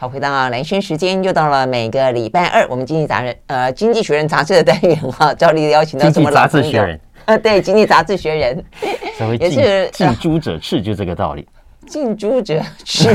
好，回到蓝轩时间，又到了每个礼拜二，我们经济杂人呃《经济学人》杂志的单元哈，照例邀请到什么老朋友？呃，对，《经济杂志学人》也是近朱者赤，就这个道理。近朱者赤，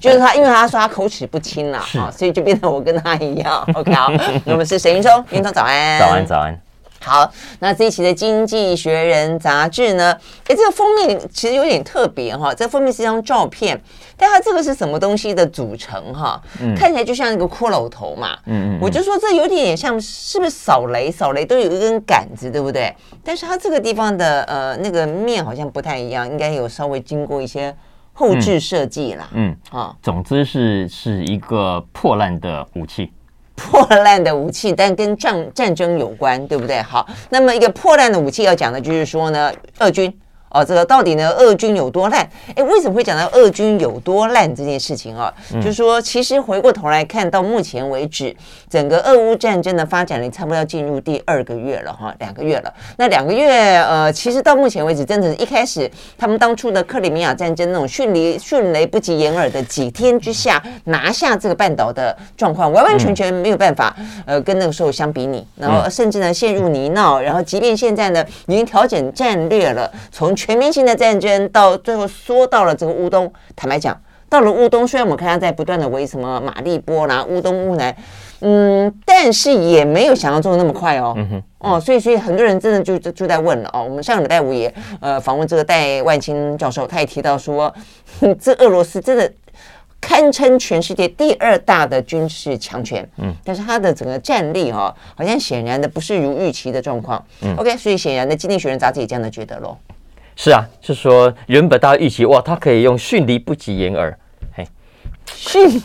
就是他，因为他说他口齿不清了啊，所以就变成我跟他一样。OK，好，我们是沈云聪，云聪早安，早安，早安。好，那这一期的《经济学人》杂志呢？哎，这个封面其实有点特别哈。这个封面是一张照片，但它这个是什么东西的组成哈？嗯，看起来就像一个骷髅头嘛。嗯嗯，我就说这有点像，是不是扫雷？扫雷都有一根杆子，对不对？但是它这个地方的呃那个面好像不太一样，应该有稍微经过一些后置设计啦。嗯，啊，总之是是一个破烂的武器。破烂的武器，但跟战战争有关，对不对？好，那么一个破烂的武器要讲的就是说呢，俄军。哦，这个到底呢？俄军有多烂？哎，为什么会讲到俄军有多烂这件事情啊？嗯、就是说，其实回过头来看到目前为止，整个俄乌战争的发展呢，差不多要进入第二个月了哈，两个月了。那两个月，呃，其实到目前为止，真的是一开始他们当初的克里米亚战争那种迅雷迅雷不及掩耳的几天之下拿下这个半岛的状况，完完全全没有办法，呃，跟那个时候相比拟。然后甚至呢陷入泥淖，然后即便现在呢已经调整战略了，从全面性的战争到最后缩到了这个乌东，坦白讲，到了乌东，虽然我们看他在不断的围什么马利波啦、乌东、乌南，嗯，但是也没有想象中的那么快哦。嗯哼，哦，所以所以很多人真的就就就在问了哦。我们上个礼拜五也呃访问这个戴万青教授，他也提到说，这俄罗斯真的堪称全世界第二大的军事强权。嗯，但是他的整个战力哈、哦，好像显然的不是如预期的状况。嗯，OK，所以显然的，《经济学人》杂志也这样的觉得喽。是啊，是说原本大家预期哇，他可以用迅雷不及掩耳，嘿，迅，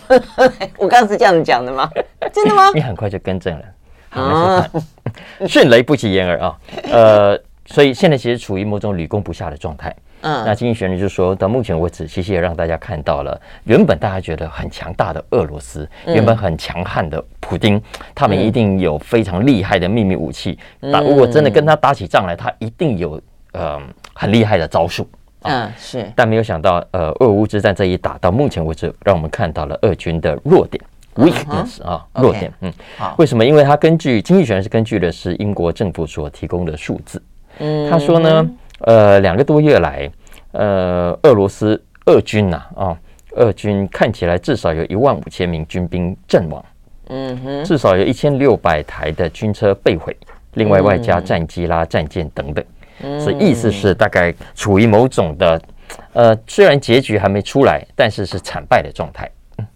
我刚刚是这样子讲的吗？真的吗？你很快就更正了，好，迅雷不及掩耳啊，呃，所以现在其实处于某种屡攻不下的状态。嗯，那经济学人就说到目前为止，其实也让大家看到了，原本大家觉得很强大的俄罗斯，原本很强悍的普丁，他们一定有非常厉害的秘密武器，打如果真的跟他打起仗来，他一定有。呃，很厉害的招数，嗯、啊，是，但没有想到，呃，俄乌之战这一打到目前为止，让我们看到了俄军的弱点，weakness 啊，弱点，嗯，好，为什么？因为他根据经济学人是根据的是英国政府所提供的数字，嗯，他说呢，呃，两个多月来，呃，俄罗斯俄军呐，啊，俄军看起来至少有一万五千名军兵阵亡，嗯哼，至少有一千六百台的军车被毁，另外外加战机啦、战舰等等。所以意思是大概处于某种的，呃，虽然结局还没出来，但是是惨败的状态。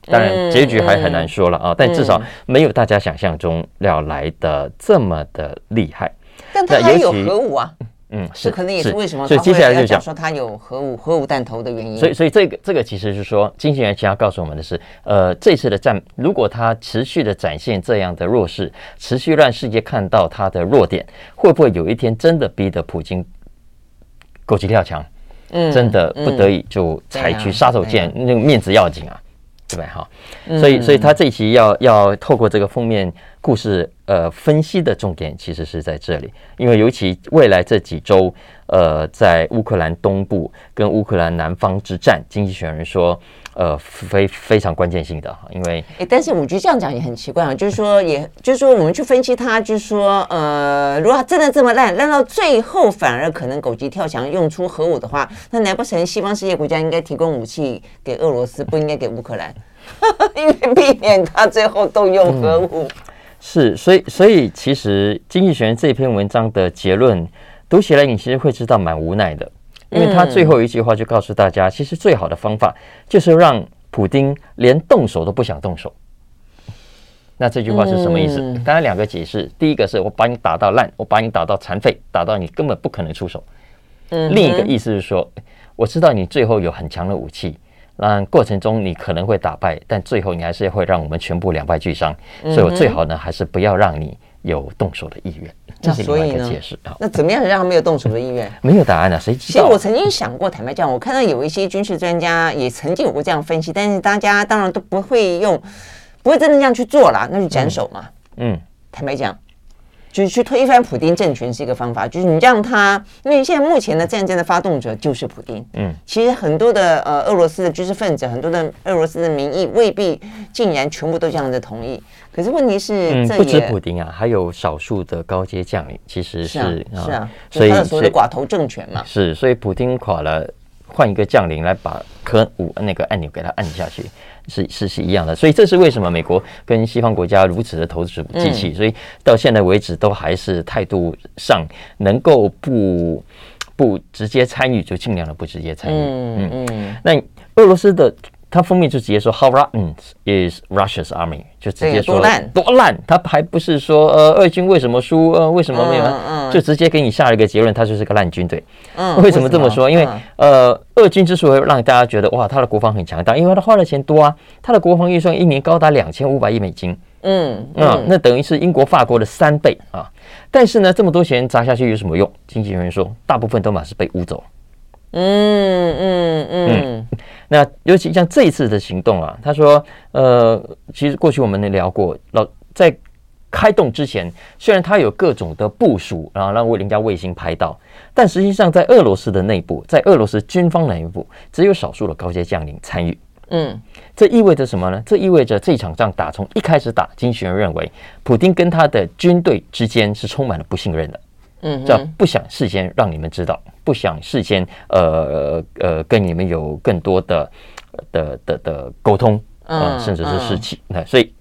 当然结局还很难说了啊，但至少没有大家想象中要来的这么的厉害。但他还有核武啊。嗯，是，可能也是为什么？所以接下来就讲说他有核武、核武弹头的原因。所以，所以这个这个其实是说，经济学人其实要告诉我们的是，呃，这次的战，如果他持续的展现这样的弱势，持续让世界看到他的弱点，会不会有一天真的逼得普京狗急跳墙？嗯，真的不得已就采取杀手锏，那个面子要紧啊，对不对？哈，所以，所以他这一期要要透过这个封面。故事呃，分析的重点其实是在这里，因为尤其未来这几周，呃，在乌克兰东部跟乌克兰南方之战，经济学人说，呃，非非常关键性的，因为诶，但是我觉得这样讲也很奇怪啊，就是说也，也就是说，我们去分析它，就是说，呃，如果它真的这么烂，烂到最后反而可能狗急跳墙用出核武的话，那难不成西方世界国家应该提供武器给俄罗斯，不应该给乌克兰，因为避免他最后动用核武。嗯是，所以，所以其实《经济学人》这篇文章的结论读起来，你其实会知道蛮无奈的，因为他最后一句话就告诉大家，其实最好的方法就是让普丁连动手都不想动手。那这句话是什么意思？当然两个解释，第一个是我把你打到烂，我把你打到残废，打到你根本不可能出手。另一个意思是说，我知道你最后有很强的武器。那过程中你可能会打败，但最后你还是会让我们全部两败俱伤。所以我最好呢，还是不要让你有动手的意愿。这是另外一个解释啊。那怎么样让他没有动手的意愿？没有答案啊，谁知道？其实我曾经想过，坦白讲，我看到有一些军事专家也曾经有过这样分析，但是大家当然都不会用，不会真的这样去做啦，那就斩首嘛。嗯，坦白讲，就是去推翻普丁政权是一个方法，就是你让他，因为现在目前的战争的发动者就是普丁。嗯，其实很多的呃俄罗斯的知识分子，很多的俄罗斯的民意未必竟然全部都这样的同意。可是问题是，嗯，不止普丁啊，还有少数的高阶将领，其实是是啊，是啊，所以他的所谓的寡头政权嘛，是，所以普丁垮了，换一个将领来把核武那个按钮给他按下去。是是是一样的，所以这是为什么美国跟西方国家如此的投资机器，所以到现在为止都还是态度上能够不不直接参与就尽量的不直接参与。嗯嗯，那俄罗斯的。他封面就直接说 How rotten is Russia's army？就直接说多烂多烂，他还不是说呃，俄军为什么输？呃，为什么没有？嗯嗯、就直接给你下了一个结论，他就是个烂军队。嗯，为什么这么说？因为呃，俄军之所以让大家觉得哇，他的国防很强大，因为他花的钱多啊，他的国防预算一年高达两千五百亿美金。嗯嗯，那等于是英国、法国的三倍啊。但是呢，这么多钱砸下去有什么用？经济学人说，大部分都马是被污走。嗯嗯嗯，那尤其像这一次的行动啊，他说，呃，其实过去我们也聊过，老在开动之前，虽然他有各种的部署，然后让人家卫星拍到，但实际上在俄罗斯的内部，在俄罗斯军方内部，只有少数的高阶将领参与。嗯，这意味着什么呢？这意味着这场仗打从一开始打，经济学人认为，普京跟他的军队之间是充满了不信任的。嗯，叫不想事先让你们知道，不想事先呃呃跟你们有更多的的的的沟通啊，甚至是士气。那所以，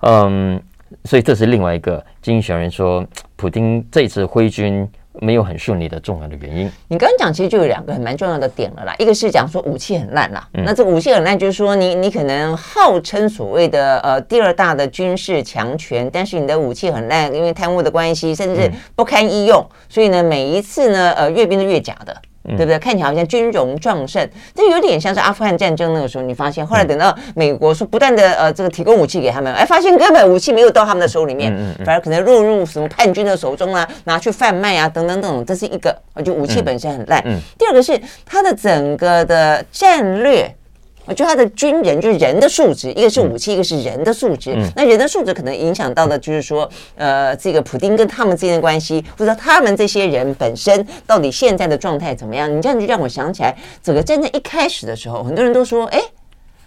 嗯，所以这是另外一个经济学人说，普京这次挥军。没有很顺利的重要的原因。你刚刚讲，其实就有两个很蛮重要的点了啦。一个是讲说武器很烂啦，嗯、那这武器很烂，就是说你你可能号称所谓的呃第二大的军事强权，但是你的武器很烂，因为贪污的关系，甚至是不堪一用，嗯、所以呢，每一次呢，呃，阅兵都越假的。对不对？看起来好像军容壮盛，这有点像是阿富汗战争那个时候。你发现后来等到美国说不断的呃这个提供武器给他们，哎，发现根本武器没有到他们的手里面，反而可能落入什么叛军的手中啊，拿去贩卖啊，等等等等。这是一个，就武器本身很烂。第二个是它的整个的战略。我觉得他的军人就是人的素质，一个是武器，一个是人的素质。嗯、那人的素质可能影响到的，就是说，呃，这个普丁跟他们之间的关系，或者他们这些人本身到底现在的状态怎么样？你这样就让我想起来，整个战争一开始的时候，很多人都说，哎，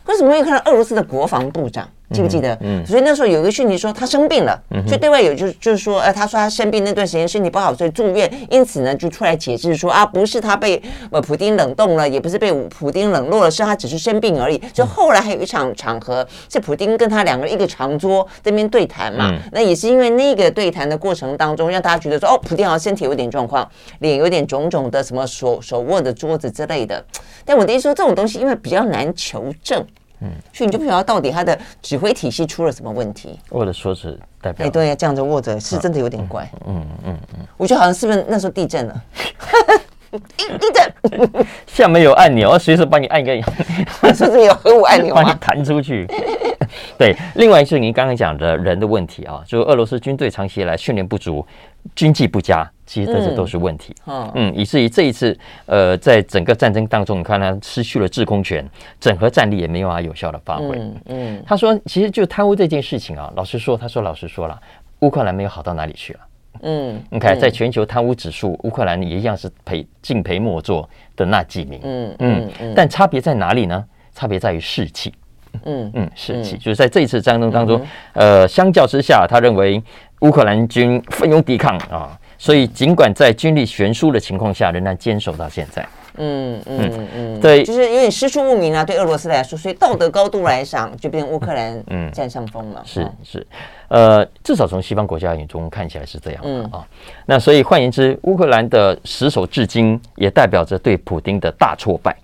为什么没有看到俄罗斯的国防部长？记不记得？嗯，所以那时候有一个讯息说他生病了，所以对外有就就是说，呃，他说他生病那段时间身体不好，所以住院，因此呢就出来解释说啊，不是他被呃普丁冷冻了，也不是被普丁冷落了，是他只是生病而已。就后来还有一场场合，是普丁跟他两个人一个长桌这边对谈嘛，那也是因为那个对谈的过程当中，让大家觉得说哦，普丁好像身体有点状况，脸有点肿肿的，什么手手握着桌子之类的。但我的意思说，这种东西因为比较难求证。嗯，所以你就不晓得到底他的指挥体系出了什么问题。握着说是代表，哎，对呀，这样子握着是真的有点怪。嗯嗯嗯，我觉得好像是不是那时候地震了？地震，下面有按钮，随时帮你按一个，是不是有核武按钮？把你弹出去。对，另外是您刚刚讲的人的问题啊，就是俄罗斯军队长期以来训练不足，军纪不佳。其实这些都是问题，嗯，嗯，以至于这一次，呃，在整个战争当中，你看他失去了制空权，整合战力也没有办法有效的发挥。嗯，嗯，他说，其实就贪污这件事情啊，老实说，他说老实说了，乌克兰没有好到哪里去了。嗯，你看，在全球贪污指数，乌克兰也一样是陪敬陪末座的那几名。嗯嗯嗯，但差别在哪里呢？差别在于士气。嗯嗯，士气就是在这一次战争当中，呃，相较之下，他认为乌克兰军奋勇抵抗啊。所以，尽管在军力悬殊的情况下，仍然坚守到现在。嗯嗯嗯，对，就是有点师出无名啊，对俄罗斯来说，所以道德高度来讲，就变成乌克兰嗯占上风了。是是，呃，至少从西方国家眼中看起来是这样的、嗯、啊。那所以换言之，乌克兰的死守至今，也代表着对普丁的大挫败。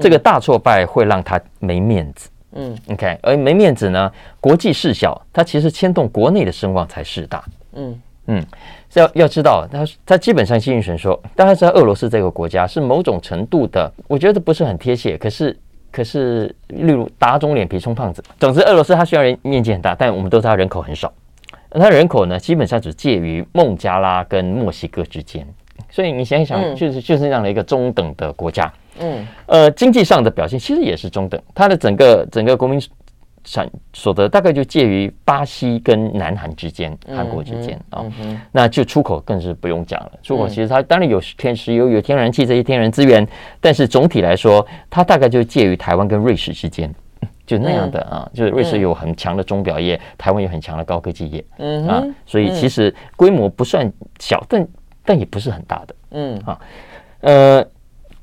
这个大挫败会让他没面子。嗯，OK，而没面子呢，国际事小，他其实牵动国内的声望才是大。嗯嗯。要要知道，他他基本上经济学人说，大家知道俄罗斯这个国家是某种程度的，我觉得不是很贴切。可是可是，例如打肿脸皮充胖子。总之，俄罗斯它虽然面积很大，但我们都知道它人口很少。它人口呢，基本上只介于孟加拉跟墨西哥之间。所以你想一想，就是就是这样的一个中等的国家。嗯，呃，经济上的表现其实也是中等。它的整个整个国民产所得大概就介于巴西跟南韩之间，韩国之间啊，那就出口更是不用讲了。出口其实它当然有天石油、有天然气这些天然资源，但是总体来说，它大概就介于台湾跟瑞士之间，就那样的啊，就是瑞士有很强的钟表业，台湾有很强的高科技业，嗯啊，所以其实规模不算小，但但也不是很大的，嗯。啊，呃。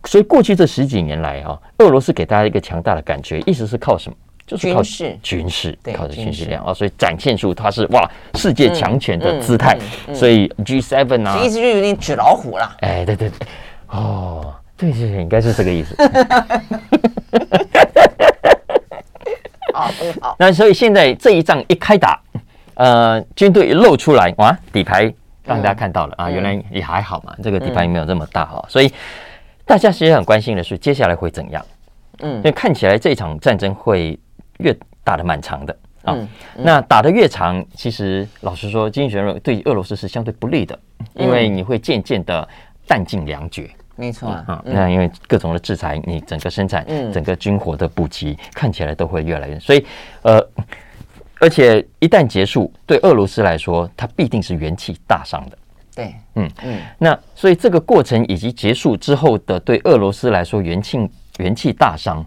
所以过去这十几年来啊，俄罗斯给大家一个强大的感觉，一直是靠什么？就是靠军事，军事靠着军事力量啊，所以展现出它是哇世界强权的姿态。所以 G7 啊，意思就有点纸老虎了。哎，对对对，哦，对对对，应该是这个意思。好，好。那所以现在这一仗一开打，呃，军队一露出来，哇，底牌让大家看到了啊，原来也还好嘛，这个底牌没有这么大哈，所以。大家其实很关心的是接下来会怎样，嗯，因为看起来这场战争会越打的蛮长的啊。那打的越长，其实老实说，经济学人对俄罗斯是相对不利的，因为你会渐渐的弹尽粮绝。没错啊，那因为各种的制裁，你整个生产、整个军火的补给看起来都会越来越，所以呃，而且一旦结束，对俄罗斯来说，它必定是元气大伤的。对，嗯嗯，那所以这个过程以及结束之后的对俄罗斯来说元气元气大伤，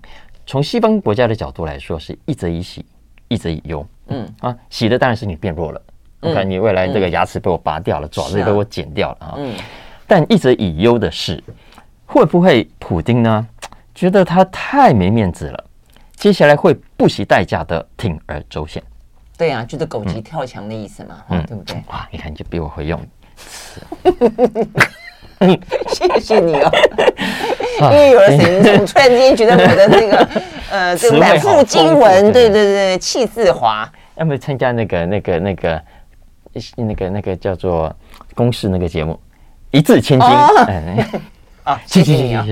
从西方国家的角度来说是一则以喜，一则以忧。嗯啊，喜的当然是你变弱了，我看你未来这个牙齿被我拔掉了，爪子被我剪掉了啊。嗯，但一则以忧的是，会不会普丁呢觉得他太没面子了，接下来会不惜代价的铤而走险？对啊，就是狗急跳墙的意思嘛，嗯，对不对？哇，你看你就比我会用。谢谢你哦，因为有了沈总，突然间觉得我的那个 呃，这个满腹经文，对对对，气自华。要不要参加那个那个那个那个那个叫做公式那个节目，一字千金？啊，谢谢你啊！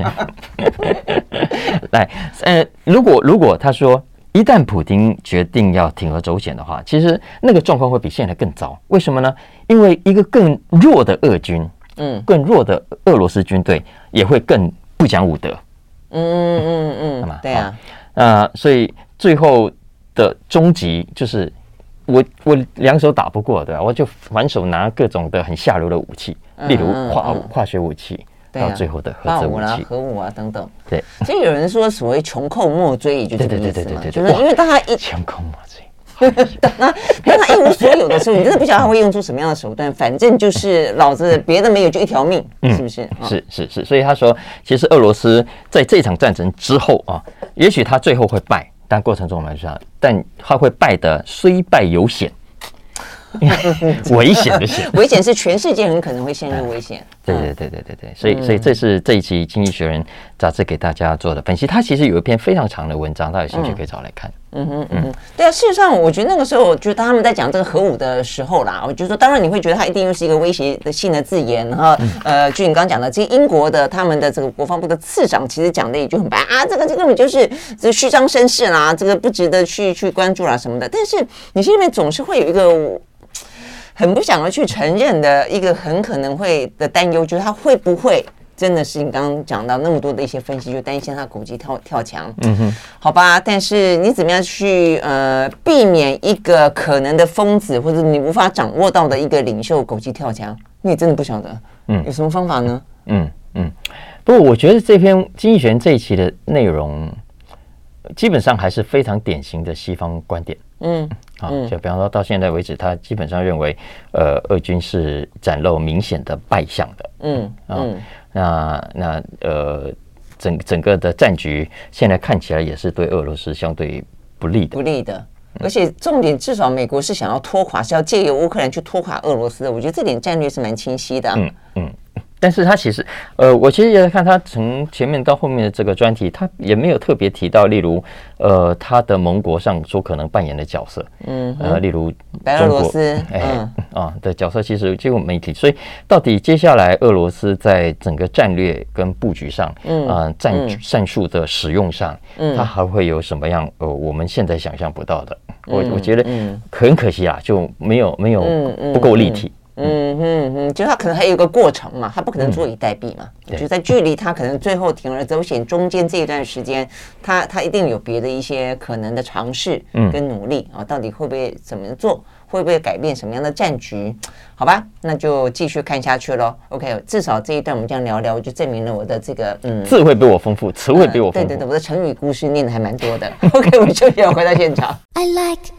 来，呃，如果如果他说。一旦普京决定要铤而走险的话，其实那个状况会比现在更糟。为什么呢？因为一个更弱的俄军，嗯，更弱的俄罗斯军队也会更不讲武德。嗯嗯嗯嗯，嗯对啊。那所以最后的终极就是我我两手打不过，对吧？我就反手拿各种的很下流的武器，例如化化学武器。到最后的核子武器、核武啊等等，对，所以有人说所谓穷寇莫追，也就这个意思嘛，对对对对对，就是因为大家一穷寇莫追，当他当他一无所有的时候，你真的不晓得他会用出什么样的手段，反正就是老子别的没有，就一条命，是不是？是是是，所以他说，其实俄罗斯在这场战争之后啊，也许他最后会败，但过程中我们知道，但他会败得虽败犹险。危险的险，危险是全世界很可能会陷入危险。对对对对对对，所以所以这是这一期《经济学人》杂志给大家做的分析。它其实有一篇非常长的文章，大家有兴趣可以找来看。嗯嗯嗯，对啊，事实上，我觉得那个时候，我觉得他们在讲这个核武的时候啦，我就说，当然你会觉得它一定又是一个威胁的性的字眼然后。呃，就你刚刚讲的，这英国的他们的这个国防部的次长，其实讲的也就很白啊，这个这根本就是这虚张声势啦，这个不值得去去关注啦什么的。但是你心里面总是会有一个。很不想要去承认的一个很可能会的担忧，就是他会不会真的是你刚刚讲到那么多的一些分析，就担心他狗急跳跳墙。嗯哼，好吧，但是你怎么样去呃避免一个可能的疯子或者你无法掌握到的一个领袖狗急跳墙？你也真的不晓得。嗯，有什么方法呢？嗯嗯，不过我觉得这篇《经济学人》这一期的内容基本上还是非常典型的西方观点。嗯。啊，就比方说到现在为止，他基本上认为，呃，俄军是展露明显的败相的。嗯啊，那那呃，整整个的战局现在看起来也是对俄罗斯相对不利的。不利的，而且重点至少美国是想要拖垮，是要借由乌克兰去拖垮俄罗斯的。我觉得这点战略是蛮清晰的。嗯嗯。但是他其实，呃，我其实也在看他从前面到后面的这个专题，他也没有特别提到，例如，呃，他的盟国上所可能扮演的角色，嗯，呃，例如白俄罗斯，哎，嗯、啊的角色，其实几乎没提。所以，到底接下来俄罗斯在整个战略跟布局上，嗯，啊，战战术的使用上，嗯，它还会有什么样？呃，我们现在想象不到的。我我觉得很可惜啊，就没有没有不够立体。嗯哼哼，就它可能还有一个过程嘛，它不可能坐以待毙嘛。嗯、就在距离它可能最后铤而走险中间这一段时间，它它一定有别的一些可能的尝试跟努力啊，到底会不会怎么做？会不会改变什么样的战局？好吧，那就继续看下去喽。OK，至少这一段我们这样聊聊，就证明了我的这个嗯，智慧比我丰富，词汇比我丰富。对对对，我的成语故事念的还蛮多的。OK，我们就要回到现场。I like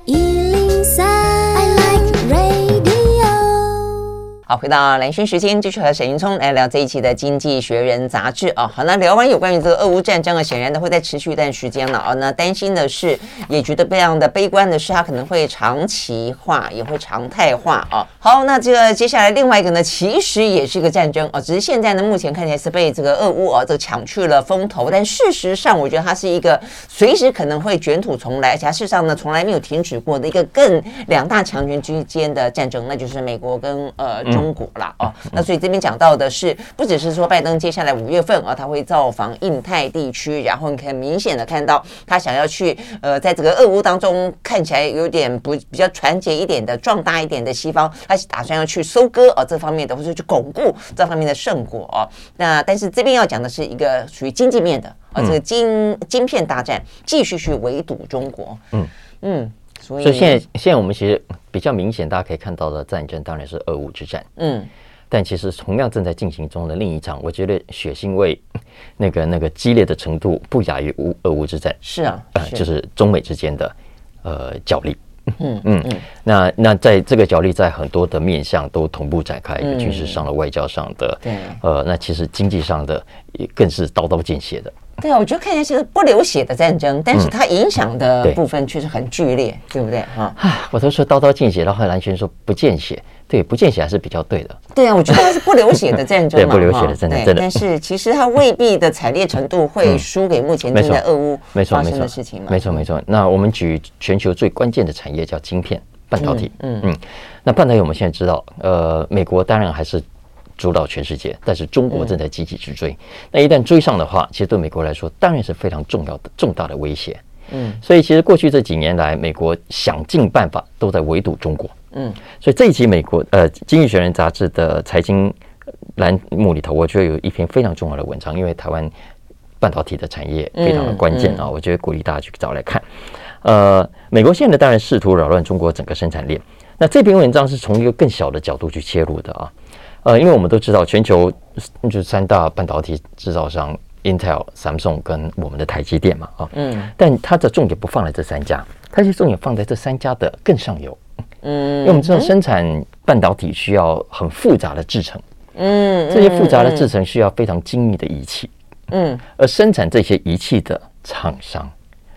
好，回到蓝轩时间，继续和沈云聪来聊这一期的《经济学人》杂志啊。好，那聊完有关于这个俄乌战争啊，显然的会再持续一段时间了啊。那担心的是，也觉得非常的悲观的是，它可能会长期化，也会常态化啊。好，那这个接下来另外一个呢，其实也是一个战争啊，只是现在呢，目前看起来是被这个俄乌啊这个抢去了风头，但事实上，我觉得它是一个随时可能会卷土重来，而且它事实上呢，从来没有停止过的一个更两大强权之间的战争，那就是美国跟呃。中国了哦，那所以这边讲到的是，不只是说拜登接下来五月份啊，他会造访印太地区，然后你可以明显的看到他想要去呃，在这个俄乌当中看起来有点不比较团结一点的、壮大一点的西方，他打算要去收割啊这方面的，或者去巩固这方面的胜果啊。那但是这边要讲的是一个属于经济面的啊，这个晶晶片大战继续去围堵中国。嗯嗯。所以现在，现在我们其实比较明显，大家可以看到的战争当然是俄乌之战。嗯，但其实同样正在进行中的另一场，我觉得血腥味 那个那个激烈的程度不亚于乌俄乌之战。是啊，呃，就是中美之间的呃角力。嗯嗯嗯。那那在这个角力，在很多的面向都同步展开，军事上的、外交上的，对，呃，那其实经济上的也更是刀刀见血的。对啊，我觉得看起来是不流血的战争，但是它影响的部分却是很剧烈，嗯、对，对不对啊？我都说刀刀见血，然后蓝轩说不见血，对，不见血还是比较对的。对啊，我觉得它是不流血的战争嘛，对，不流血的战争。但是其实它未必的惨烈程度会输给目前正在俄乌发生的事情嘛。没错没错。那我们举全球最关键的产业叫晶片半导体，嗯嗯，嗯。那半导体我们现在知道，呃，美国当然还是。主导全世界，但是中国正在积极去追。嗯、那一旦追上的话，其实对美国来说当然是非常重要的、重大的威胁。嗯，所以其实过去这几年来，美国想尽办法都在围堵中国。嗯，所以这一期美国呃《经济学人》杂志的财经栏目里头，我觉得有一篇非常重要的文章，因为台湾半导体的产业非常的关键啊，嗯嗯、我觉得鼓励大家去找来看。呃，美国现在当然试图扰乱中国整个生产链。那这篇文章是从一个更小的角度去切入的啊。呃，因为我们都知道，全球就是三大半导体制造商，Intel、Samsung 跟我们的台积电嘛，啊，嗯，但它的重点不放在这三家，它是重点放在这三家的更上游，嗯，因为我们知道生产半导体需要很复杂的制程，嗯，这些复杂的制程需要非常精密的仪器，嗯，而生产这些仪器的厂商，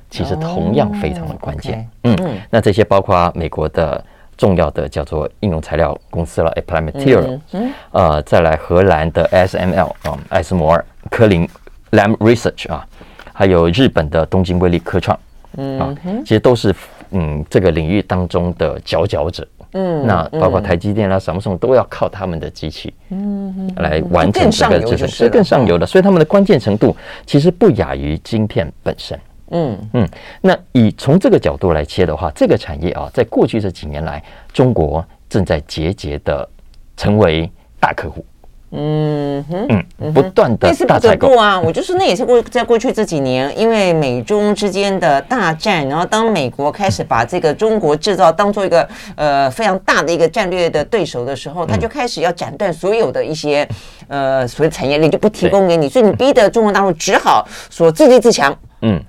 其实同样非常的关键，嗯，那这些包括美国的。重要的叫做应用材料公司了，Applied Materials，嗯，呃，再来荷兰的 ASML 啊，艾斯摩尔、科林、Lam Research 啊，还有日本的东京威力科创，嗯，啊，其实都是嗯这个领域当中的佼佼者，嗯，那包括台积电啦、什么什么都要靠他们的机器，嗯，来完成这个制程，是更上游的，所以他们的关键程度其实不亚于晶片本身。嗯嗯，那以从这个角度来切的话，这个产业啊，在过去这几年来，中国正在节节的成为大客户。嗯哼，嗯，不断的大采购啊，我就是那也是过在过去这几年，因为美中之间的大战，然后当美国开始把这个中国制造当做一个呃非常大的一个战略的对手的时候，他就开始要斩断所有的一些呃所谓产业链，就不提供给你，所以你逼得中国大陆只好说自立自强。嗯。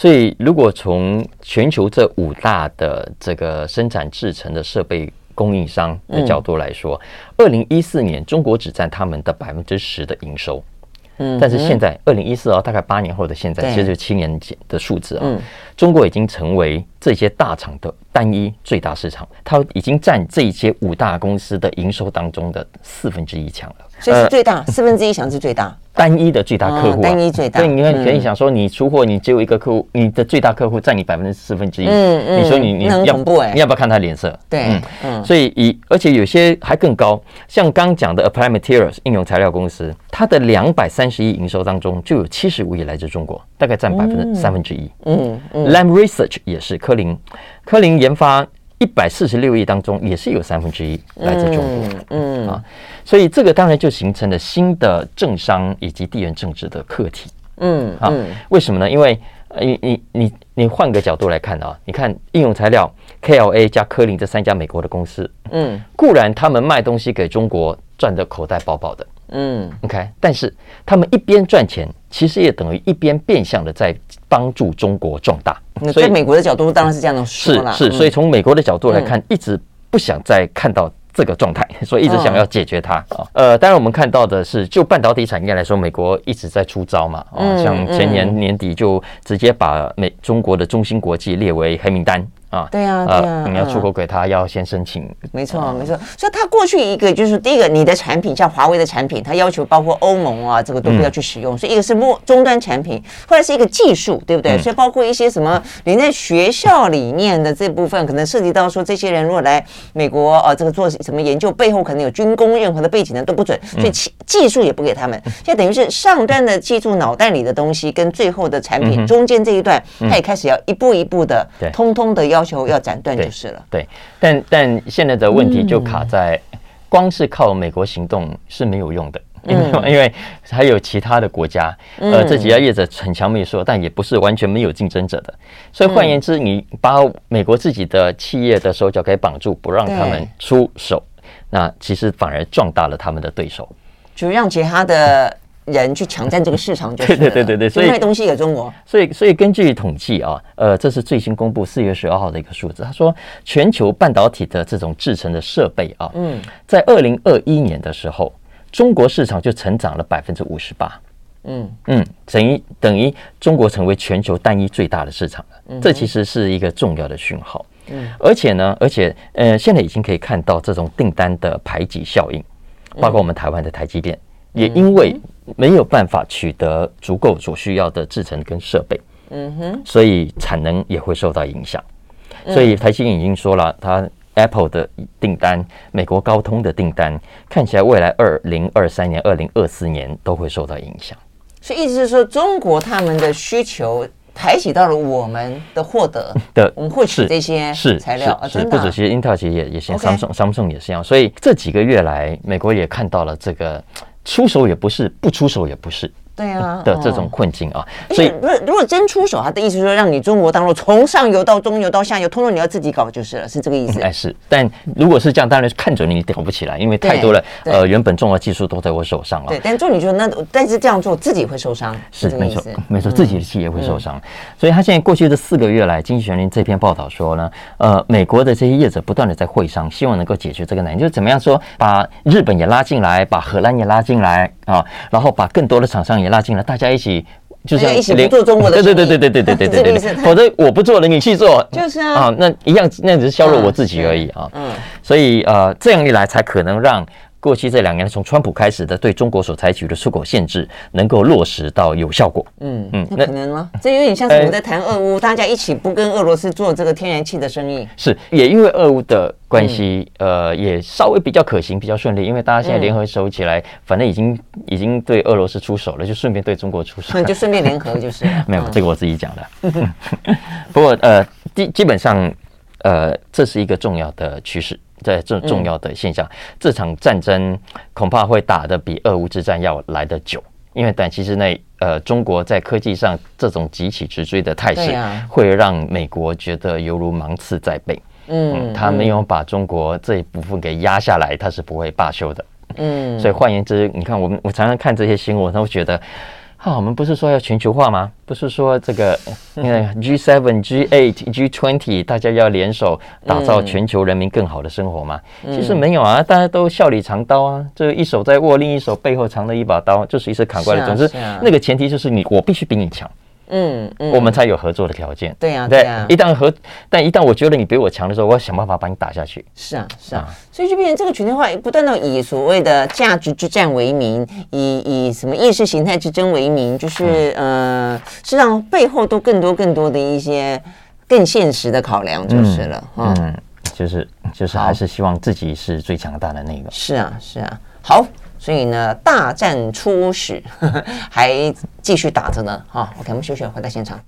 所以，如果从全球这五大的这个生产制成的设备供应商的角度来说，二零一四年中国只占他们的百分之十的营收。嗯，但是现在二零一四啊，大概八年后的现在，其实就七年前的数字啊，中国已经成为这些大厂的单一最大市场，它已经占这些五大公司的营收当中的四分之一强了。所以是最大，四分之一想是最大。单一的最大客户、啊哦，单一最大。所以你看，可以想说，你出货，你只有一个客户，你的最大客户占你百分之四分之一。嗯嗯。你说你你要，你要不要看他脸色？对，嗯嗯。所以以而且有些还更高，像刚讲的 Applied Materials 应用材料公司，它的两百三十亿营收当中，就有七十五亿来自中国，大概占百分之三分之一。嗯嗯。Lam Research 也是科林，科林研发一百四十六亿当中，也是有三分之一来自中国，嗯，嗯。啊，所以这个当然就形成了新的政商以及地缘政治的课题，嗯，啊，为什么呢？因为你你你你换个角度来看啊，你看应用材料 KLA 加科林这三家美国的公司，嗯，固然他们卖东西给中国赚的口袋饱饱的。嗯，OK，但是他们一边赚钱，其实也等于一边变相的在帮助中国壮大。所以美国的角度当然是这样的说，是是，所以从美国的角度来看，一直不想再看到这个状态，所以一直想要解决它啊。呃，当然我们看到的是，就半导体产业来说，美国一直在出招嘛，啊，像前年年底就直接把美中国的中芯国际列为黑名单。啊，对呀，对呀，你要出口给他，要先申请。没错，没错。所以他过去一个就是第一个，你的产品像华为的产品，他要求包括欧盟啊，这个都不要去使用。所以一个是末终端产品，后来是一个技术，对不对？所以包括一些什么，你在学校里面的这部分，可能涉及到说，这些人如果来美国啊，这个做什么研究，背后可能有军工任何的背景的都不准，所以技技术也不给他们。现在等于是上端的技术脑袋里的东西，跟最后的产品中间这一段，他也开始要一步一步的，通通的要。要求要斩断就是了，对，对，但但现在的问题就卡在，光是靠美国行动是没有用的，因为因为还有其他的国家，呃，这几家业者很强没说，但也不是完全没有竞争者的，所以换言之，你把美国自己的企业的手脚给绑住，不让他们出手，那其实反而壮大了他们的对手，就让其他的。人去抢占这个市场，就对对对对对，所以卖东西给中国。所以所以根据统计啊，呃，这是最新公布四月十二号的一个数字，他说全球半导体的这种制成的设备啊，嗯，在二零二一年的时候，中国市场就成长了百分之五十八，嗯。嗯，等于等于中国成为全球单一最大的市场了，这其实是一个重要的讯号。嗯，而且呢，而且呃，现在已经可以看到这种订单的排挤效应，包括我们台湾的台积电。也因为没有办法取得足够所需要的制程跟设备，嗯哼，所以产能也会受到影响。所以台积电已经说了，它 Apple 的订单、美国高通的订单，看起来未来二零二三年、二零二四年都会受到影响。所以意思是说，中国他们的需求排挤到了我们的获得的，我们获取这些是材料是，是不止，其实 Intel 其实也也像 Samsung，Samsung 也是一样。所以这几个月来，美国也看到了这个。出手也不是，不出手也不是。对啊，的这种困境啊，所以如果如果真出手，他的意思是说，让你中国大陆从上游到中游到下游，通通你要自己搞就是了，是这个意思。哎，是。但如果是这样，当然是看准你搞不起来，因为太多了。呃，原本重要技术都在我手上了。对，但做你说那，但是这样做自己会受伤，是没错，没错，自己的企业会受伤。所以他现在过去的四个月来，《经济学人》这篇报道说呢，呃，美国的这些业者不断的在会商，希望能够解决这个难题，就是怎么样说，把日本也拉进来，把荷兰也拉进来啊，然后把更多的厂商也拉进来，大家一起。就是一起做中国的，对对对对对对对对对对，否则我不做了，你去做，就是啊，啊，那一样，那只是削弱我自己而已啊。嗯，所以呃，这样一来才可能让。过去这两年，从川普开始的对中国所采取的出口限制，能够落实到有效果。嗯嗯，那可能吗？这有点像是我们在谈俄乌，大家一起不跟俄罗斯做这个天然气的生意。是，也因为俄乌的关系，呃，也稍微比较可行，比较顺利。因为大家现在联合手起来，反正已经已经对俄罗斯出手了，就顺便对中国出手，就顺便联合就是。没有，这个我自己讲的。不过呃，基基本上，呃，这是一个重要的趋势。在这重要的现象，嗯、这场战争恐怕会打得比俄乌之战要来得久，因为但其实那呃，中国在科技上这种急起直追的态势，会让美国觉得犹如芒刺在背。嗯，他没有把中国这一部分给压下来，他是不会罢休的。嗯，所以换言之，你看我们我常常看这些新闻，他会觉得。好，我们不是说要全球化吗？不是说这个，G seven、G eight、G twenty，大家要联手打造全球人民更好的生活吗？其实没有啊，大家都笑里藏刀啊，这一手在握，另一手背后藏了一把刀，就是一直砍过来。总之，那个前提就是你，我必须比你强。嗯，嗯，我们才有合作的条件。对呀、啊，对呀、啊。一旦合，但一旦我觉得你比我强的时候，我要想办法把你打下去。是啊，是啊。所以就变成这个全球化不断的以所谓的价值之战为名，以以什么意识形态之争为名，就是、嗯、呃，实际上背后都更多更多的一些更现实的考量就是了。嗯，嗯就是就是还是希望自己是最强大的那个。是啊，是啊。好。所以呢，大战初始呵呵，还继续打着呢。好，OK，我们休息，回到现场。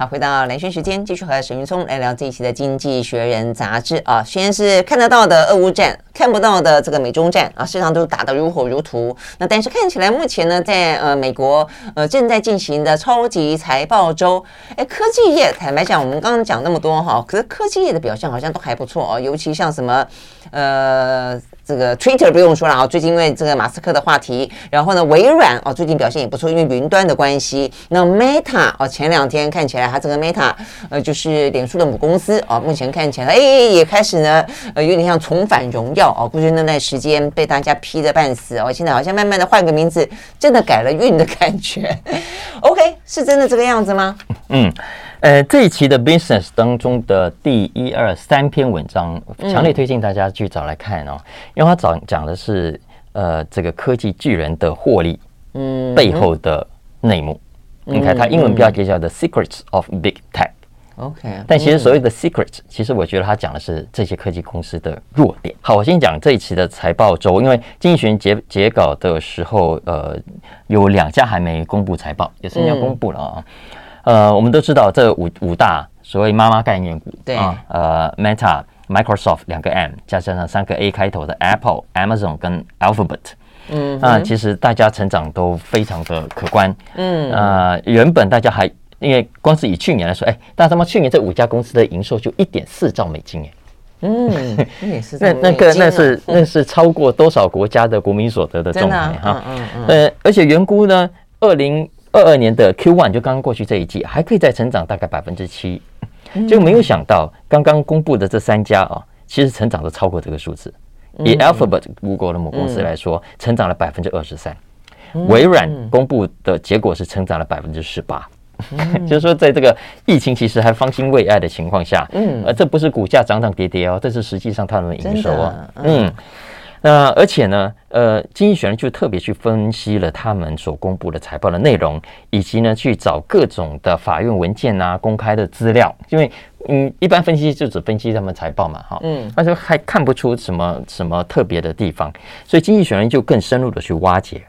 好，回到蓝轩时间，继续和沈云聪来聊这一期的《经济学人》杂志啊。虽然是看得到的俄乌战，看不到的这个美中战啊，市场都打得如火如荼。那但是看起来目前呢，在呃美国呃正在进行的超级财报周，哎，科技业坦白讲，我们刚刚讲那么多哈，可是科技业的表现好像都还不错哦，尤其像什么呃。这个 Twitter 不用说了啊，最近因为这个马斯克的话题，然后呢，微软哦最近表现也不错，因为云端的关系。那 Meta 哦，前两天看起来它这个 Meta 呃就是脸书的母公司哦，目前看起来哎也开始呢呃有点像重返荣耀哦，过去那段时间被大家批的半死哦，现在好像慢慢的换个名字，真的改了运的感觉。OK，是真的这个样子吗？嗯。呃，这一期的 Business 当中的第一二三篇文章，强烈推荐大家去找来看哦，因为它讲讲的是呃这个科技巨人的获利，嗯，背后的内幕。你看它英文标题叫 The Secrets of Big Tech。OK，但其实所谓的 Secret，其实我觉得它讲的是这些科技公司的弱点。好，我先讲这一期的财报周，因为经济学人截截稿的时候，呃，有两家还没公布财报，也是要公布了啊。呃，我们都知道这五五大所谓妈妈概念股，对。啊，呃，Meta、Microsoft 两个 M，加上三个 A 开头的 Apple、Amazon 跟 Alphabet，嗯，那其实大家成长都非常的可观，嗯，呃，原本大家还因为光是以去年来说，哎，但他们？去年这五家公司的营收就一点四兆美金，哎，嗯，那那个那是那是超过多少国家的国民所得的总和哈，嗯嗯，呃，而且原估呢，二零。二二年的 Q one 就刚刚过去这一季，还可以再成长大概百分之七，就没有想到刚刚公布的这三家啊，其实成长都超过这个数字。以 Alphabet Google 的母公司来说，成长了百分之二十三；微软公布的结果是成长了百分之十八。就是说，在这个疫情其实还方兴未艾的情况下，嗯，呃，这不是股价涨涨跌跌哦，这是实际上他们的营收啊，嗯。那而且呢，呃，经济学人就特别去分析了他们所公布的财报的内容，以及呢去找各种的法院文件啊、公开的资料，因为嗯，一般分析就只分析他们财报嘛，哈，嗯，但是还看不出什么什么特别的地方，所以经济学人就更深入的去挖掘，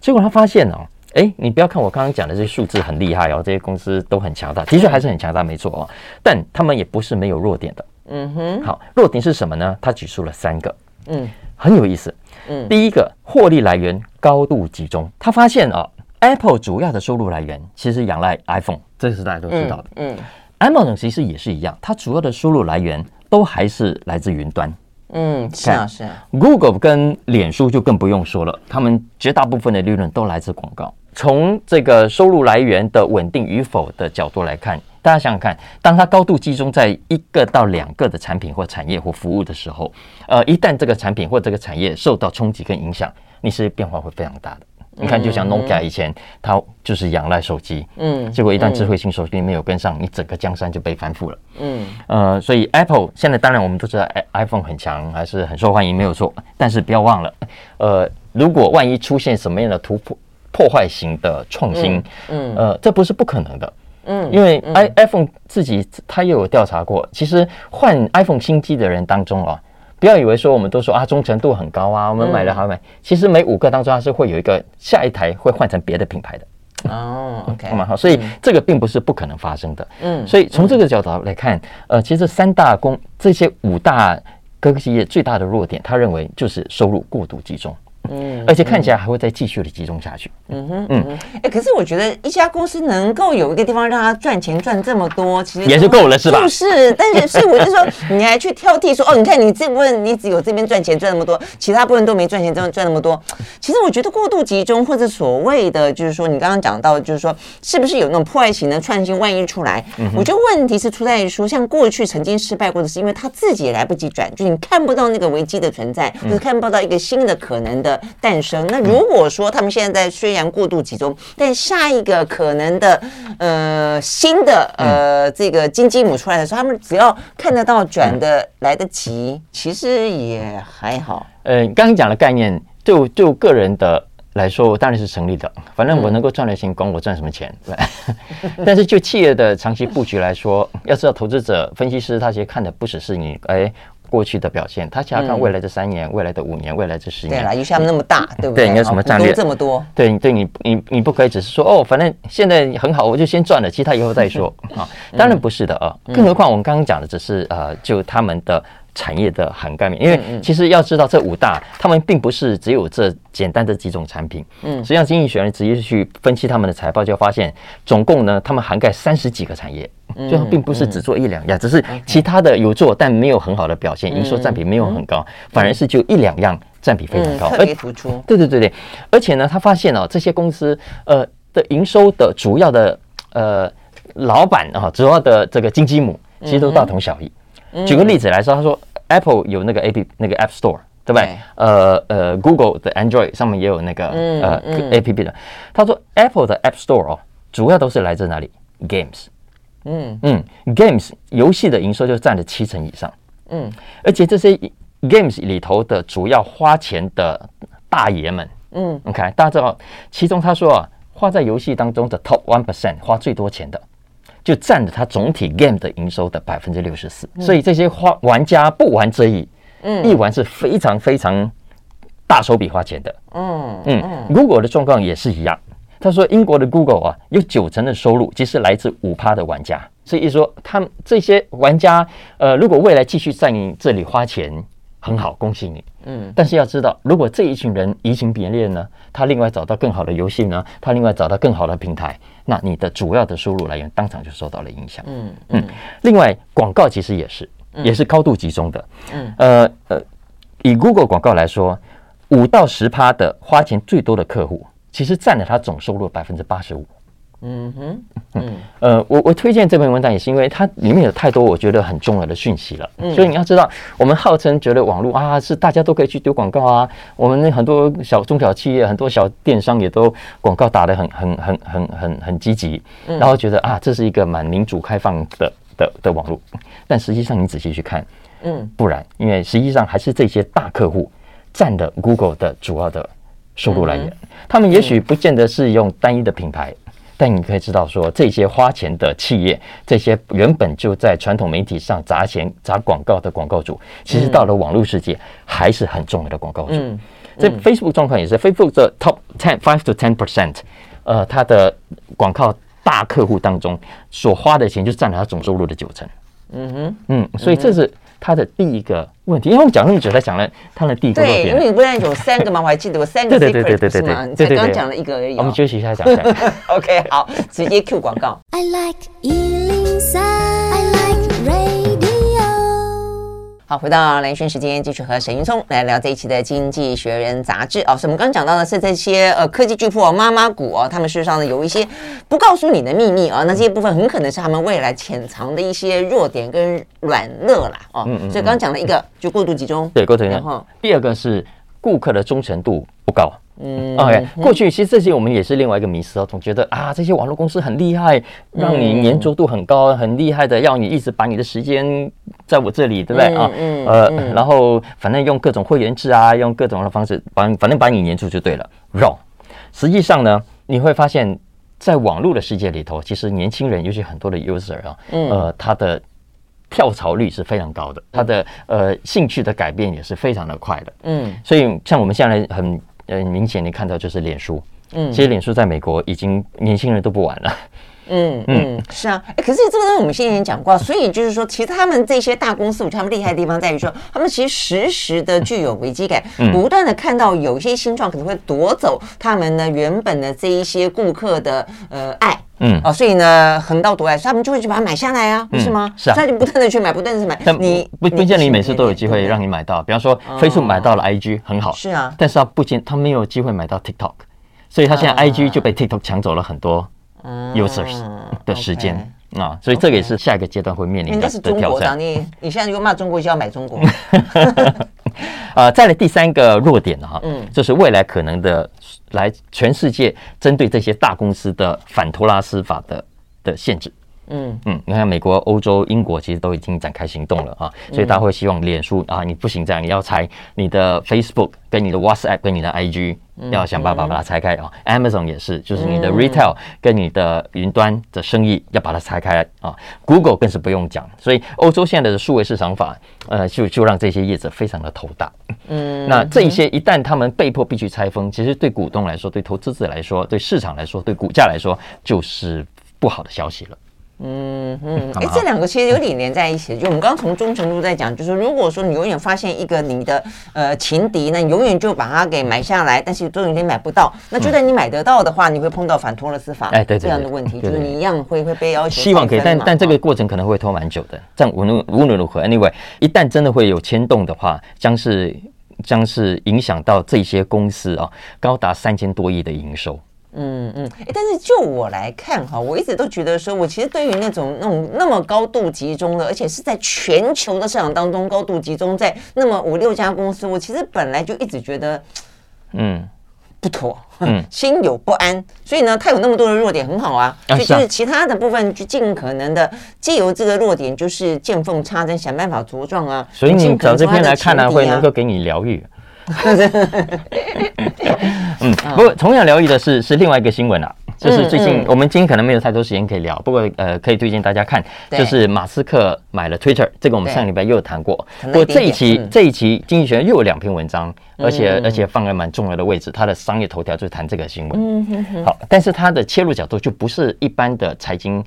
结果他发现哦，哎，你不要看我刚刚讲的这些数字很厉害哦，这些公司都很强大，的确还是很强大，没错哦，但他们也不是没有弱点的，嗯哼，好，弱点是什么呢？他举出了三个，嗯。很有意思，嗯，第一个获利来源高度集中。他发现啊，Apple 主要的收入来源其实仰赖 iPhone，这是大家都知道的，嗯，Amazon 其实也是一样，它主要的收入来源都还是来自云端，嗯，是啊是啊。Google 跟脸书就更不用说了，他们绝大部分的利润都来自广告。从这个收入来源的稳定与否的角度来看。大家想想看，当它高度集中在一个到两个的产品或产业或服务的时候，呃，一旦这个产品或这个产业受到冲击跟影响，你是变化会非常大的。你看，就像 Nokia 以前，它就是仰赖手机，嗯，结果一旦智慧型手机没有跟上，你整个江山就被翻覆了，嗯，呃，所以 Apple 现在当然我们都知道，iPhone 很强，还是很受欢迎，没有错。但是不要忘了，呃，如果万一出现什么样的突破破坏型的创新，嗯，呃，这不是不可能的。嗯，因为 i iPhone 自己他又有调查过，其实换 iPhone 新机的人当中啊，不要以为说我们都说啊忠诚度很高啊，我们买了好买，其实每五个当中它是会有一个下一台会换成别的品牌的哦。OK，好嘛好，所以这个并不是不可能发生的。嗯，所以从这个角度来看，呃，其实三大公这些五大科技业最大的弱点，他认为就是收入过度集中。嗯，而且看起来还会再继续的集中下去。嗯哼，嗯，哎，可是我觉得一家公司能够有一个地方让它赚钱赚这么多，其实也是够了，是吧？是，但是所以我就说，你还去挑剔说，哦，你看你这部分你只有这边赚钱赚那么多，其他部分都没赚钱赚赚那么多。其实我觉得过度集中或者所谓的就是说，你刚刚讲到就是说，是不是有那种破坏型的创新万一出来？我觉得问题是出在于说，像过去曾经失败过的是因为他自己也来不及转，就你看不到那个危机的存在，或者看不到一个新的可能的。诞生。那如果说他们现在虽然过度集中，但下一个可能的呃新的呃这个金鸡母出来的时候，他们只要看得到转的来得及，其实也还好。呃，刚刚讲的概念，就就个人的来说，当然是成立的。反正我能够赚的钱，管我赚什么钱，对。但是就企业的长期布局来说，要知道投资者、分析师，他其实看的不只是你，哎。过去的表现，他想要看未来的三年、嗯、未来的五年、未来的十年。对了，尤其他们那么大，对不对？对，你有什么战略？这么多。对，对你，你你不可以只是说哦，反正现在很好，我就先赚了，其他以后再说啊。当然不是的啊，更何况我们刚刚讲的只是呃，就他们的。产业的涵盖面，因为其实要知道这五大，他们并不是只有这简单的几种产品。嗯，实际上经济学人直接去分析他们的财报，就发现总共呢，他们涵盖三十几个产业，就并不是只做一两样，只是其他的有做，但没有很好的表现，营收占比没有很高，反而是就一两样占比非常高，特别突出。对对对对，而且呢，他发现哦，这些公司呃的营收的主要的呃老板啊，主要的这个金鸡母，其实都大同小异。举个例子来说，他说 Apple 有那个 A P 那个 App Store，对不对？呃呃，Google 的 Android 上面也有那个呃 A P P 的。他说 Apple 的 App Store 哦，主要都是来自哪里？Games。嗯嗯，Games 游戏的营收就占了七成以上。嗯，而且这些 Games 里头的主要花钱的大爷们，嗯，OK，大家知道，其中他说啊，花在游戏当中的 Top One Percent 花最多钱的。就占了它总体 game 的营收的百分之六十四，所以这些花玩家不玩这一，嗯，一玩是非常非常大手笔花钱的，嗯嗯，Google 的状况也是一样。他说英国的 Google 啊，有九成的收入其实来自五趴的玩家，所以说他们这些玩家，呃，如果未来继续在你这里花钱。很好，恭喜你。嗯，但是要知道，如果这一群人移情别恋呢，他另外找到更好的游戏呢，他另外找到更好的平台，那你的主要的收入来源当场就受到了影响。嗯嗯。另外，广告其实也是，也是高度集中的。嗯呃呃，以 Google 广告来说，五到十趴的花钱最多的客户，其实占了它总收入百分之八十五。嗯哼，嗯，呃，我我推荐这篇文章也是因为它里面有太多我觉得很重要的讯息了。嗯，所以你要知道，我们号称觉得网络啊是大家都可以去丢广告啊，我们很多小中小企业、很多小电商也都广告打得很很很很很很积极，然后觉得啊这是一个蛮民主开放的的的网络，但实际上你仔细去看，嗯，不然，因为实际上还是这些大客户占了 Google 的主要的收入来源，他们也许不见得是用单一的品牌。但你可以知道，说这些花钱的企业，这些原本就在传统媒体上砸钱砸广告的广告主，其实到了网络世界还是很重要的广告主。嗯，这 Facebook 状况也是，Facebook 的 Top ten five to ten percent，呃，它的广告大客户当中所花的钱就占了它总收入的九成。嗯哼，嗯，所以这是。他的第一个问题，因为我们讲那么久才讲了他的第一个。对，因为你不但有三个嘛，我还记得我三个 secret 是吗？你才刚讲了一个而已。我们休息一下讲一下。OK，好，直接 Q 广告。I like 好，回到蓝轩时间，继续和沈云聪来聊这一期的《经济学人》杂志哦。所以我们刚刚讲到的是这些呃科技巨擘、妈妈股哦，他们事实上呢有一些不告诉你的秘密啊、哦。那这些部分很可能是他们未来潜藏的一些弱点跟软肋啦哦。嗯嗯。所以刚刚讲了一个，就过度集中。对，过度集中。然后第二个是顾客的忠诚度不高。嗯，OK，过去其实这些我们也是另外一个迷思哦，总觉得啊这些网络公司很厉害，让你粘着度很高，很厉害的，要你一直把你的时间在我这里，对不对啊？嗯，呃，然后反正用各种会员制啊，用各种的方式把反正把你粘住就对了。Wrong，实际上呢，你会发现在网络的世界里头，其实年轻人尤其很多的 user 啊，呃，他的跳槽率是非常高的，他的呃兴趣的改变也是非常的快的。嗯，所以像我们现在很。呃，明显你看到就是脸书，嗯，其实脸书在美国已经年轻人都不玩了，嗯嗯，是啊，哎，可是这个东西我们先前讲过，所以就是说，其实他们这些大公司，我觉得他们厉害的地方在于说，他们其实时时的具有危机感，不断的看到有一些新创可能会夺走他们呢原本的这一些顾客的呃爱。嗯。哦，所以呢，横刀夺爱，他们就会去把它买下来啊，不是吗？是啊，他就不断的去买，不断的去买。你不不见你每次都有机会让你买到，比方说，Facebook 买到了 IG 很好，是啊，但是他不仅他没有机会买到 TikTok，所以他现在 IG 就被 TikTok 抢走了很多 users 的时间啊，所以这个也是下一个阶段会面临的挑战。你你现在如果骂中国就要买中国。呃，再来第三个弱点哈，嗯，就是未来可能的。来，全世界针对这些大公司的反托拉斯法的的限制，嗯嗯，你看美国、欧洲、英国其实都已经展开行动了啊，所以大家会希望脸书啊，你不行这样，你要拆你的 Facebook、跟你的 WhatsApp、跟你的 IG，要想办法把它拆开啊。Amazon 也是，就是你的 retail 跟你的云端的生意要把它拆开啊。Google 更是不用讲，所以欧洲现在的数位市场法，呃，就就让这些业者非常的头大。嗯，那这一些一旦他们被迫必须拆封，其实对股东来说，对投资者来说，对市场来说，对股价来说，就是不好的消息了。嗯嗯，哎，这两个其实有点连在一起。就我们刚刚从忠诚度在讲，就是如果说你永远发现一个你的呃情敌，那你永远就把它给买下来，但是都有点买不到。那就算你买得到的话，你会碰到反托勒斯法哎，对这样的问题，就是你一样会会被要求。希望可以，但但这个过程可能会拖蛮久的。但无论无论如何，anyway，一旦真的会有牵动的话，将是将是影响到这些公司啊，高达三千多亿的营收。嗯嗯，哎，但是就我来看哈，我一直都觉得说，我其实对于那种那种那么高度集中的，而且是在全球的市场当中高度集中在那么五六家公司，我其实本来就一直觉得，嗯，不妥，嗯，心有不安。所以呢，它有那么多的弱点，很好啊。所以就是其他的部分，就尽可能的借由这个弱点，就是见缝插针，想办法茁壮啊。所以你找这篇来看呢，会能够给你疗愈。嗯，不过同样疗愈的是是另外一个新闻啊，就是最近我们今天可能没有太多时间可以聊，不过呃可以推荐大家看，就是马斯克买了 Twitter，这个我们上礼拜又有谈过。不过这一期这一期经济学人又有两篇文章，而且而且放在蛮重要的位置，它的商业头条就是谈这个新闻。好，但是它的切入角度就不是一般的财经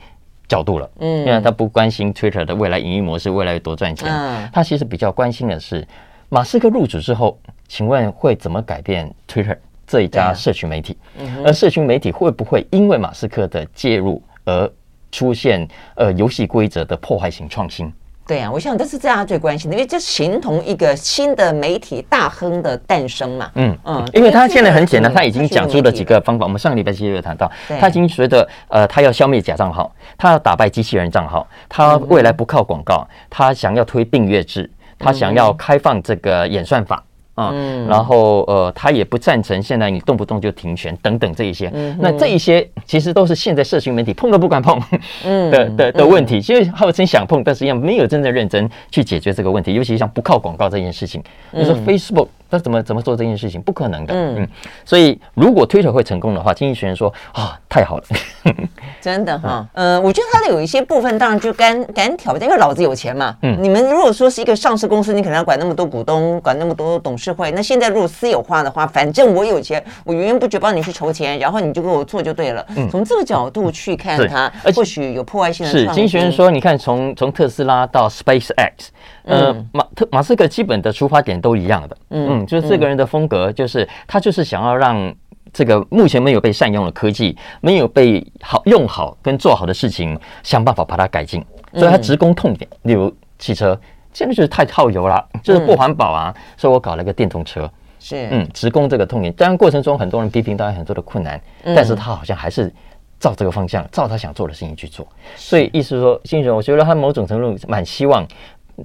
角度了，嗯，因为他不关心 Twitter 的未来营运模式，未来有多赚钱，他其实比较关心的是马斯克入主之后。请问会怎么改变 Twitter 这一家社群媒体？而社群媒体会不会因为马斯克的介入而出现呃游戏规则的破坏性创新？对、啊，我想这是大家最关心的，因为这形同一个新的媒体大亨的诞生嘛。嗯嗯，因为他现在很简单，他已经讲出了几个方法。我们上个礼拜其实有谈到，他已经觉得呃，他要消灭假账号，他要打败机器人账号，他未来不靠广告，他想要推订阅制，他想要开放这个演算法。嗯，然后呃，他也不赞成现在你动不动就停权等等这一些，嗯、那这一些其实都是现在社群媒体碰都不敢碰的、嗯、的的问题，其实号称想碰，但实际上没有真正认真去解决这个问题，尤其像不靠广告这件事情，你说 Facebook。那怎么怎么做这件事情？不可能的。嗯。嗯，所以如果 Twitter 会成功的话，经济学人说啊，太好了，真的哈。嗯、呃，我觉得他的有一些部分当然就敢敢挑战，因为老子有钱嘛。嗯，你们如果说是一个上市公司，你可能要管那么多股东，管那么多董事会。那现在如果私有化的话，反正我有钱，我源源不绝帮你去筹钱，然后你就给我做就对了。嗯，从这个角度去看它，或许有破坏性的。是经济学人说，你看从从特斯拉到 SpaceX。呃，马特马斯克基本的出发点都一样的，嗯，就是这个人的风格，就是他就是想要让这个目前没有被善用的科技，没有被好用好跟做好的事情，想办法把它改进，所以他直攻痛点，例如汽车，现在就是太耗油了，就是不环保啊，所以我搞了一个电动车，是，嗯，直攻这个痛点，当然过程中很多人批评，当然很多的困难，但是他好像还是照这个方向，照他想做的事情去做，所以意思是说，新人，我觉得他某种程度蛮希望。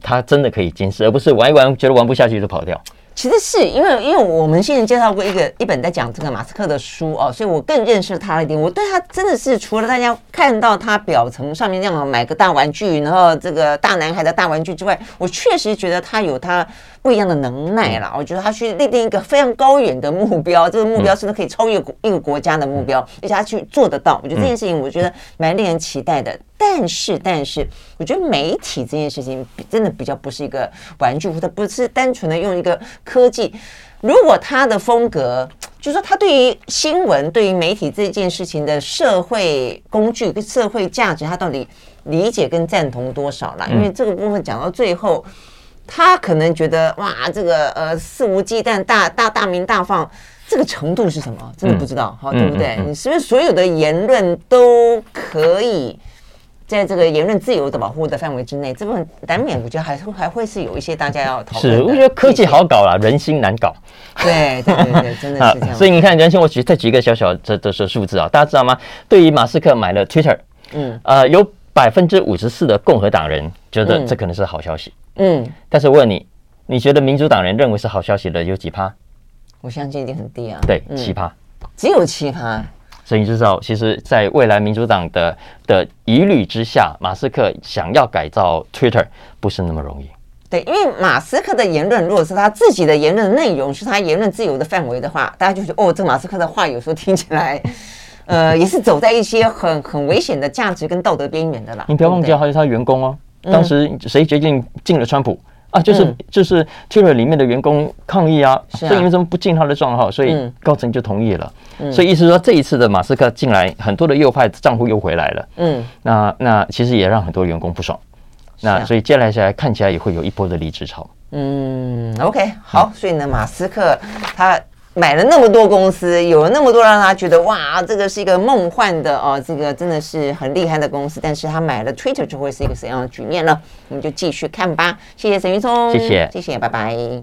他真的可以坚持，而不是玩一玩，觉得玩不下去就跑掉。其实是因为，因为我们现在介绍过一个一本在讲这个马斯克的书哦，所以我更认识他一点。我对他真的是除了大家看到他表层上面那样买个大玩具，然后这个大男孩的大玩具之外，我确实觉得他有他。不一样的能耐啦，我觉得他去立定一个非常高远的目标，这个目标甚至可以超越一个国家的目标，而且他去做得到。我觉得这件事情，我觉得蛮令人期待的。但是，但是，我觉得媒体这件事情真的比较不是一个玩具，或者不是单纯的用一个科技。如果他的风格，就是说他对于新闻、对于媒体这件事情的社会工具跟社会价值，他到底理解跟赞同多少了？因为这个部分讲到最后。他可能觉得哇，这个呃肆无忌惮、大大大鸣大放，这个程度是什么？真的不知道，好、嗯、对不对？嗯嗯嗯、你是不是所有的言论都可以在这个言论自由的保护的范围之内？这部分难免，我觉得还会还会是有一些大家要讨论。是，我觉得科技好搞啦，人心难搞。对对对对，真的是这样。所以你看，人心，我举再举一个小小的的数字啊，大家知道吗？对于马斯克买了 Twitter，嗯，呃，有百分之五十四的共和党人觉得这可能是好消息。嗯嗯，但是我问你，你觉得民主党人认为是好消息的有几趴？我相信一定很低啊。对，七趴，只有七趴。所以知道，其实，在未来民主党的的疑虑之下，马斯克想要改造 Twitter 不是那么容易。对，因为马斯克的言论，如果是他自己的言论内容，是他言论自由的范围的话，大家就觉得哦，这马斯克的话有时候听起来，呃，也是走在一些很很危险的价值跟道德边缘的啦。你不要忘记，还有他员工哦，当时谁决定进了川普？啊，就是、嗯、就是 Twitter 里面的员工抗议啊，啊所以因为什么不进他的账号，所以高层就同意了。嗯、所以意思说，这一次的马斯克进来，很多的右派账户又回来了。嗯，那那其实也让很多员工不爽。那所以接下来下来看起来也会有一波的离职潮。嗯，OK，好，所以呢，马斯克他。买了那么多公司，有了那么多让他觉得哇，这个是一个梦幻的哦，这个真的是很厉害的公司。但是他买了 Twitter 就会是一个怎样的局面呢？我们就继续看吧。谢谢沈云聪，谢谢，谢谢，拜拜。